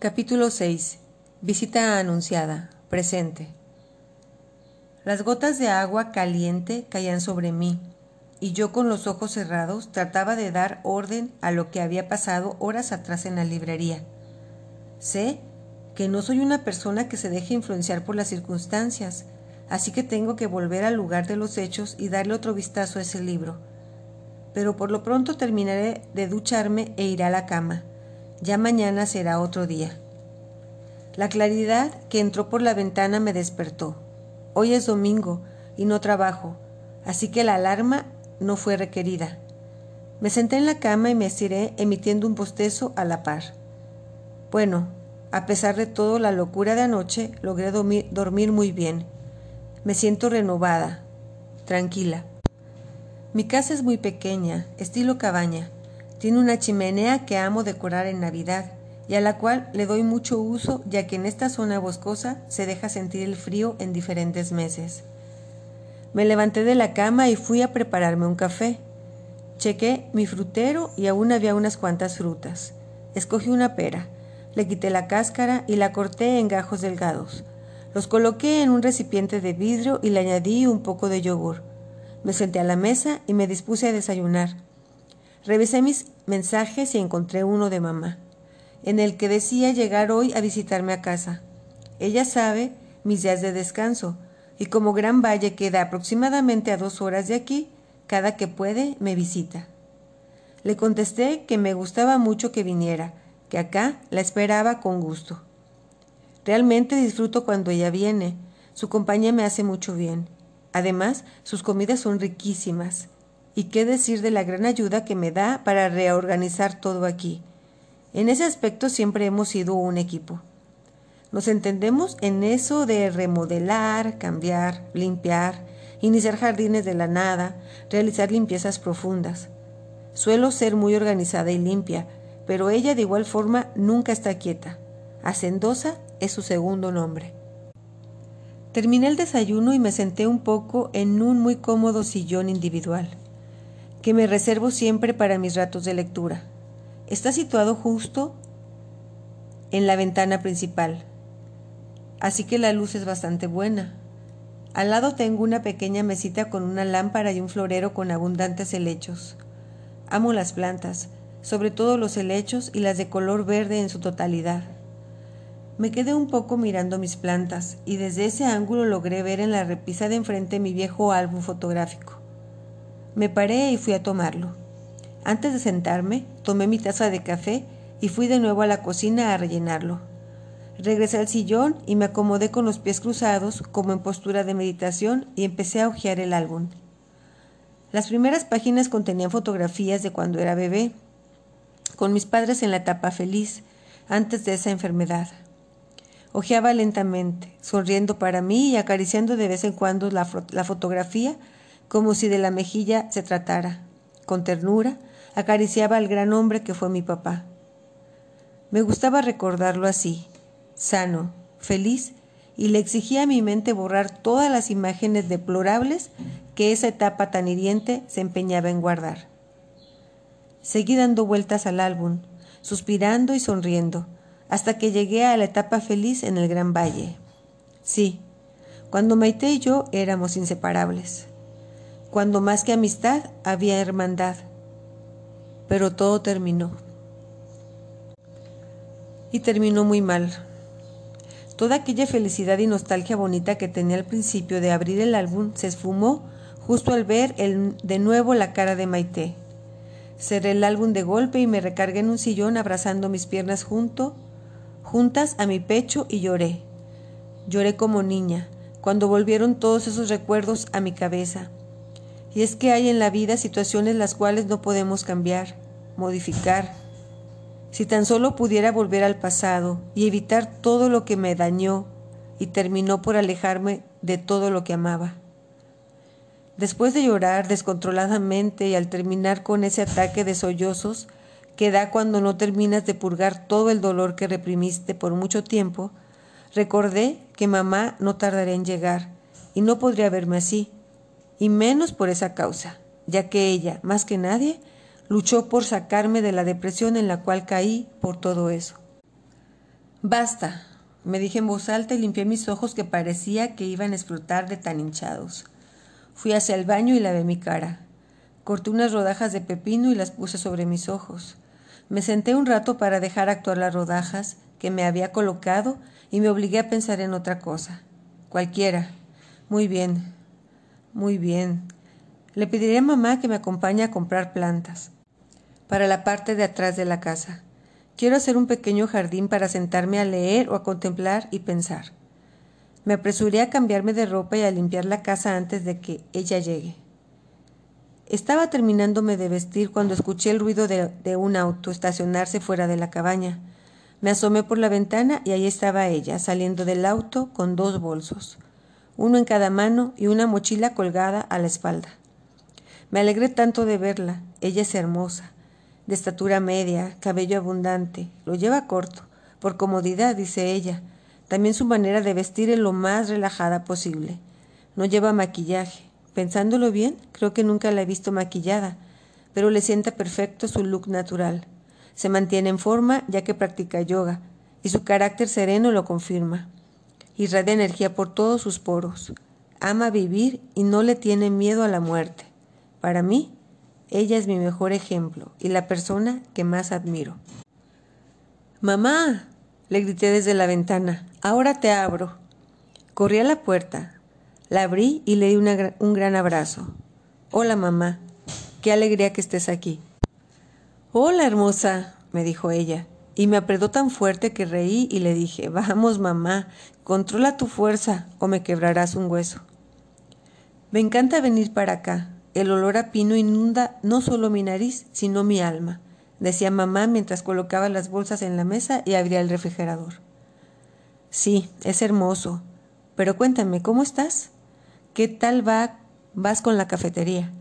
Capítulo 6. Visita anunciada. Presente. Las gotas de agua caliente caían sobre mí, y yo con los ojos cerrados trataba de dar orden a lo que había pasado horas atrás en la librería. Sé que no soy una persona que se deje influenciar por las circunstancias, así que tengo que volver al lugar de los hechos y darle otro vistazo a ese libro. Pero por lo pronto terminaré de ducharme e iré a la cama. Ya mañana será otro día. La claridad que entró por la ventana me despertó. Hoy es domingo y no trabajo, así que la alarma no fue requerida. Me senté en la cama y me estiré emitiendo un bostezo a la par. Bueno, a pesar de todo la locura de anoche, logré dormir, muy bien. Me siento renovada, tranquila. Mi casa es muy pequeña, estilo cabaña. Tiene una chimenea que amo decorar en Navidad y a la cual le doy mucho uso ya que en esta zona boscosa se deja sentir el frío en diferentes meses. Me levanté de la cama y fui a prepararme un café. Chequé mi frutero y aún había unas cuantas frutas. Escogí una pera, le quité la cáscara y la corté en gajos delgados. Los coloqué en un recipiente de vidrio y le añadí un poco de yogur. Me senté a la mesa y me dispuse a desayunar. Revisé mis mensajes y encontré uno de mamá, en el que decía llegar hoy a visitarme a casa. Ella sabe mis días de descanso, y como Gran Valle queda aproximadamente a dos horas de aquí, cada que puede me visita. Le contesté que me gustaba mucho que viniera, que acá la esperaba con gusto. Realmente disfruto cuando ella viene, su compañía me hace mucho bien. Además, sus comidas son riquísimas y qué decir de la gran ayuda que me da para reorganizar todo aquí. En ese aspecto siempre hemos sido un equipo. Nos entendemos en eso de remodelar, cambiar, limpiar, iniciar jardines de la nada, realizar limpiezas profundas. Suelo ser muy organizada y limpia, pero ella de igual forma nunca está quieta. Hacendosa es su segundo nombre. Terminé el desayuno y me senté un poco en un muy cómodo sillón individual que me reservo siempre para mis ratos de lectura. Está situado justo en la ventana principal, así que la luz es bastante buena. Al lado tengo una pequeña mesita con una lámpara y un florero con abundantes helechos. Amo las plantas, sobre todo los helechos y las de color verde en su totalidad. Me quedé un poco mirando mis plantas y desde ese ángulo logré ver en la repisa de enfrente mi viejo álbum fotográfico. Me paré y fui a tomarlo. Antes de sentarme, tomé mi taza de café y fui de nuevo a la cocina a rellenarlo. Regresé al sillón y me acomodé con los pies cruzados, como en postura de meditación, y empecé a hojear el álbum. Las primeras páginas contenían fotografías de cuando era bebé, con mis padres en la etapa feliz, antes de esa enfermedad. Ojeaba lentamente, sonriendo para mí y acariciando de vez en cuando la, la fotografía como si de la mejilla se tratara. Con ternura, acariciaba al gran hombre que fue mi papá. Me gustaba recordarlo así, sano, feliz, y le exigía a mi mente borrar todas las imágenes deplorables que esa etapa tan hiriente se empeñaba en guardar. Seguí dando vueltas al álbum, suspirando y sonriendo, hasta que llegué a la etapa feliz en el Gran Valle. Sí, cuando Maite y yo éramos inseparables cuando más que amistad había hermandad. Pero todo terminó. Y terminó muy mal. Toda aquella felicidad y nostalgia bonita que tenía al principio de abrir el álbum se esfumó justo al ver de nuevo la cara de Maite. Cerré el álbum de golpe y me recargué en un sillón abrazando mis piernas junto, juntas a mi pecho y lloré. Lloré como niña, cuando volvieron todos esos recuerdos a mi cabeza y es que hay en la vida situaciones las cuales no podemos cambiar, modificar. Si tan solo pudiera volver al pasado y evitar todo lo que me dañó y terminó por alejarme de todo lo que amaba. Después de llorar descontroladamente y al terminar con ese ataque de sollozos que da cuando no terminas de purgar todo el dolor que reprimiste por mucho tiempo, recordé que mamá no tardaría en llegar y no podría verme así y menos por esa causa, ya que ella, más que nadie, luchó por sacarme de la depresión en la cual caí por todo eso. Basta, me dije en voz alta y limpié mis ojos que parecía que iban a explotar de tan hinchados. Fui hacia el baño y lavé mi cara. Corté unas rodajas de pepino y las puse sobre mis ojos. Me senté un rato para dejar actuar las rodajas que me había colocado y me obligué a pensar en otra cosa. Cualquiera. Muy bien. Muy bien. Le pediré a mamá que me acompañe a comprar plantas para la parte de atrás de la casa. Quiero hacer un pequeño jardín para sentarme a leer o a contemplar y pensar. Me apresuré a cambiarme de ropa y a limpiar la casa antes de que ella llegue. Estaba terminándome de vestir cuando escuché el ruido de, un auto estacionarse fuera de la cabaña. Me asomé por la ventana y ahí estaba ella, saliendo del auto con dos bolsos, uno en cada mano y una mochila colgada a la espalda. Me alegré tanto de verla. Ella es hermosa, de estatura media, cabello abundante, lo lleva corto, por comodidad, dice ella. También su manera de vestir es lo más relajada posible. No lleva maquillaje. Pensándolo bien, creo que nunca la he visto maquillada, pero le sienta perfecto su look natural. Se mantiene en forma ya que practica yoga y su carácter sereno lo confirma. Irradia energía por todos sus poros. Ama vivir y no le tiene miedo a la muerte. Para mí, ella es mi mejor ejemplo y la persona que más admiro. Mamá, le grité desde la ventana, ahora te abro. Corrí a la puerta, la abrí y le di un gran abrazo. Hola mamá, qué alegría que estés aquí. Hola, hermosa, me dijo ella, y me apretó tan fuerte que reí y le dije, vamos, mamá, controla tu fuerza o me quebrarás un hueso. Me encanta venir para acá. El olor a pino inunda no solo mi nariz, sino mi alma, decía mamá mientras colocaba las bolsas en la mesa y abría el refrigerador. Sí, es hermoso. Pero cuéntame, ¿cómo estás? ¿Qué tal va, vas con la cafetería?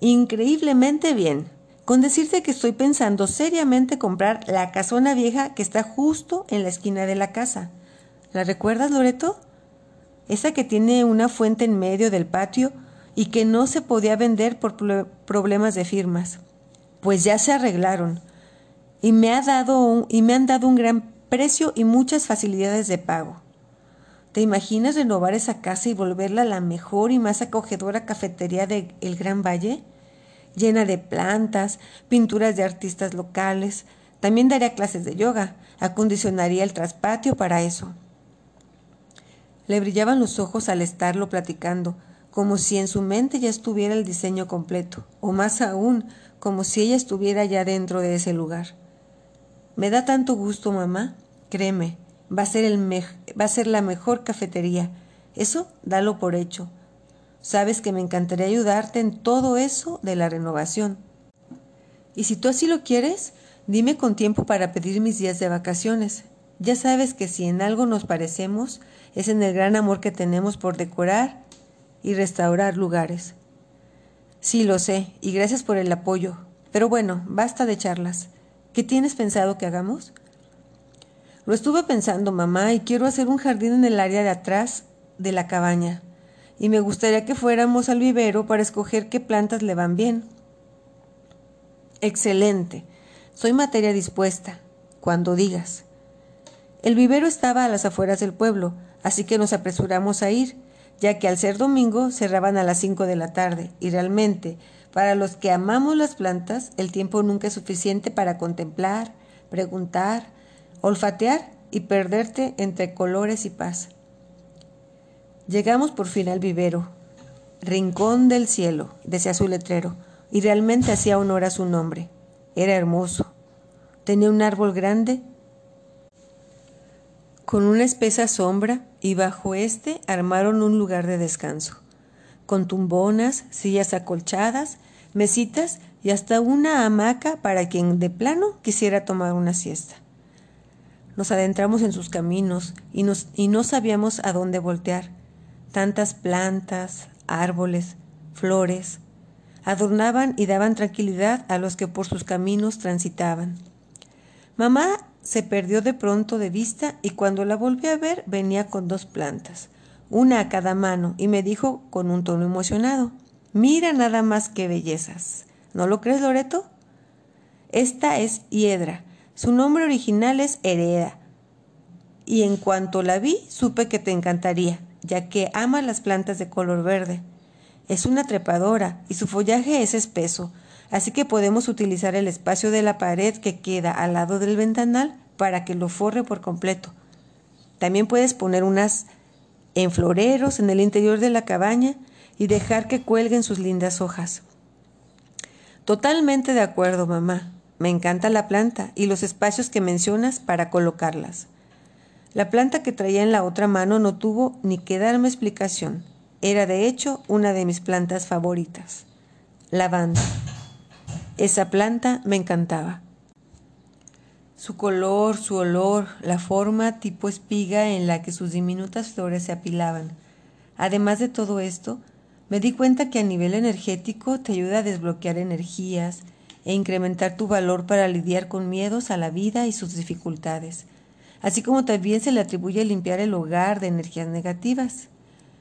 Increíblemente bien, con decirte que estoy pensando seriamente comprar la casona vieja que está justo en la esquina de la casa. ¿La recuerdas, Loreto? Esa que tiene una fuente en medio del patio y que no se podía vender por problemas de firmas. Pues ya se arreglaron y me, ha dado y me han dado un gran precio y muchas facilidades de pago. ¿Te imaginas renovar esa casa y volverla la mejor y más acogedora cafetería de El Gran Valle? Llena de plantas, pinturas de artistas locales. También daría clases de yoga, acondicionaría el traspatio para eso. Le brillaban los ojos al estarlo platicando, como si en su mente ya estuviera el diseño completo, o más aún, como si ella estuviera ya dentro de ese lugar. Me da tanto gusto, mamá. Créeme, va a ser, el va a ser la mejor cafetería. Eso dalo por hecho. Sabes que me encantaría ayudarte en todo eso de la renovación. Y si tú así lo quieres, dime con tiempo para pedir mis días de vacaciones. Ya sabes que si en algo nos parecemos, es en el gran amor que tenemos por decorar y restaurar lugares. Sí, lo sé, y gracias por el apoyo. Pero bueno, basta de charlas. ¿Qué tienes pensado que hagamos? Lo estuve pensando, mamá, y quiero hacer un jardín en el área de atrás de la cabaña y me gustaría que fuéramos al vivero para escoger qué plantas le van bien. Excelente. Soy materia dispuesta. Cuando digas. El vivero estaba a las afueras del pueblo, así que nos apresuramos a ir, ya que al ser domingo cerraban a las cinco de la tarde, y realmente, para los que amamos las plantas, el tiempo nunca es suficiente para contemplar, preguntar, olfatear y perderte entre colores y paz. Llegamos por fin al vivero. Rincón del cielo, decía su letrero, y realmente hacía honor a su nombre. Era hermoso. Tenía un árbol grande con una espesa sombra y bajo este armaron un lugar de descanso, con tumbonas, sillas acolchadas, mesitas y hasta una hamaca para quien de plano quisiera tomar una siesta. Nos adentramos en sus caminos y, y no sabíamos a dónde voltear Tantas plantas, árboles, flores, adornaban y daban tranquilidad a los que por sus caminos transitaban. Mamá se perdió de pronto de vista y cuando la volví a ver venía con dos plantas, una a cada mano, y me dijo con un tono emocionado, Mira nada más que bellezas. ¿No lo crees, Loreto? Esta es Hiedra. Su nombre original es Hereda, y en cuanto la vi supe que te encantaría, ya que ama las plantas de color verde. Es una trepadora y su follaje es espeso, así que podemos utilizar el espacio de la pared que queda al lado del ventanal para que lo forre por completo. También puedes poner unas en floreros en el interior de la cabaña y dejar que cuelguen sus lindas hojas. Totalmente de acuerdo, mamá. Me encanta la planta y los espacios que mencionas para colocarlas. La planta que traía en la otra mano no tuvo ni que darme explicación. Era de hecho una de mis plantas favoritas. Lavanda. Esa planta me encantaba. Su color, su olor, la forma tipo espiga en la que sus diminutas flores se apilaban. Además de todo esto, me di cuenta que a nivel energético te ayuda a desbloquear energías e incrementar tu valor para lidiar con miedos a la vida y sus dificultades, así como también se le atribuye limpiar el hogar de energías negativas.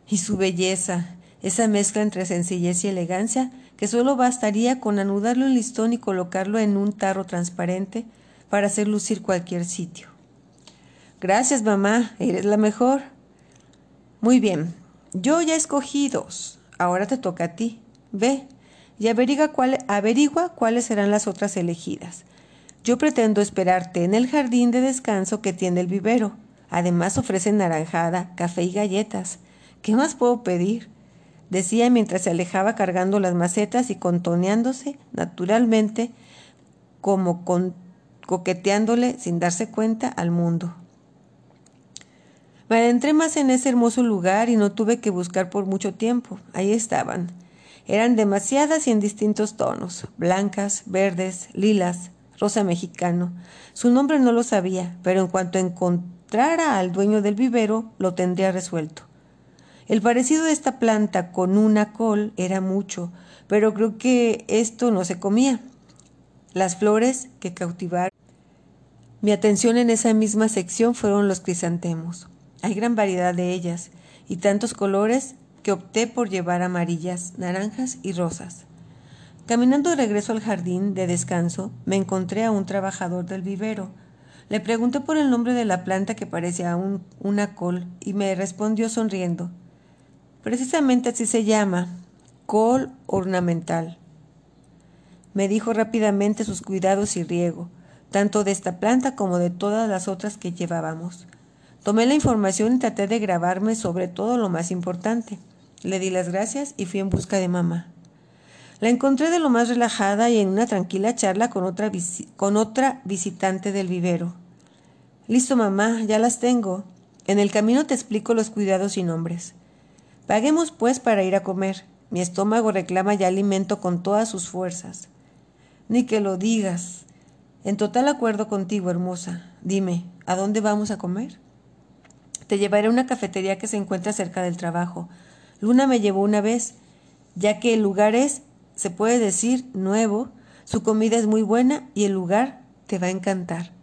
Y su belleza, esa mezcla entre sencillez y elegancia, que solo bastaría con anudarlo en listón y colocarlo en un tarro transparente, para hacer lucir cualquier sitio. Gracias, mamá, eres la mejor. Muy bien, yo ya escogí dos, ahora te toca a ti. Ve y averigua, averigua cuáles serán las otras elegidas. Yo pretendo esperarte en el jardín de descanso que tiene el vivero. Además ofrecen naranjada, café y galletas. ¿Qué más puedo pedir? decía mientras se alejaba cargando las macetas y contoneándose naturalmente como coqueteándole sin darse cuenta al mundo. Me adentré más en ese hermoso lugar y no tuve que buscar por mucho tiempo. Ahí estaban. Eran demasiadas y en distintos tonos, blancas, verdes, lilas, rosa mexicano. Su nombre no lo sabía, pero en cuanto encontrara al dueño del vivero, lo tendría resuelto. El parecido de esta planta con una col era mucho, pero creo que esto no se comía. Las flores que cautivaron mi atención en esa misma sección fueron los crisantemos. Hay gran variedad de ellas y tantos colores que opté por llevar amarillas, naranjas y rosas. Caminando de regreso al jardín de descanso, me encontré a un trabajador del vivero. Le pregunté por el nombre de la planta que parecía un, una col y me respondió sonriendo. Precisamente así se llama, col ornamental. Me dijo rápidamente sus cuidados y riego tanto de esta planta como de todas las otras que llevábamos. Tomé la información y traté de grabarme sobre todo lo más importante. Le di las gracias y fui en busca de mamá. La encontré de lo más relajada y en una tranquila charla con otra, con otra visitante del vivero. Listo, mamá, ya las tengo. En el camino te explico los cuidados y nombres. Paguemos, pues, para ir a comer. Mi estómago reclama ya alimento con todas sus fuerzas. Ni que lo digas. En total acuerdo contigo, hermosa. Dime, ¿a dónde vamos a comer? Te llevaré a una cafetería que se encuentra cerca del trabajo. Luna me llevó una vez, ya que el lugar es, se puede decir, nuevo, su comida es muy buena y el lugar te va a encantar.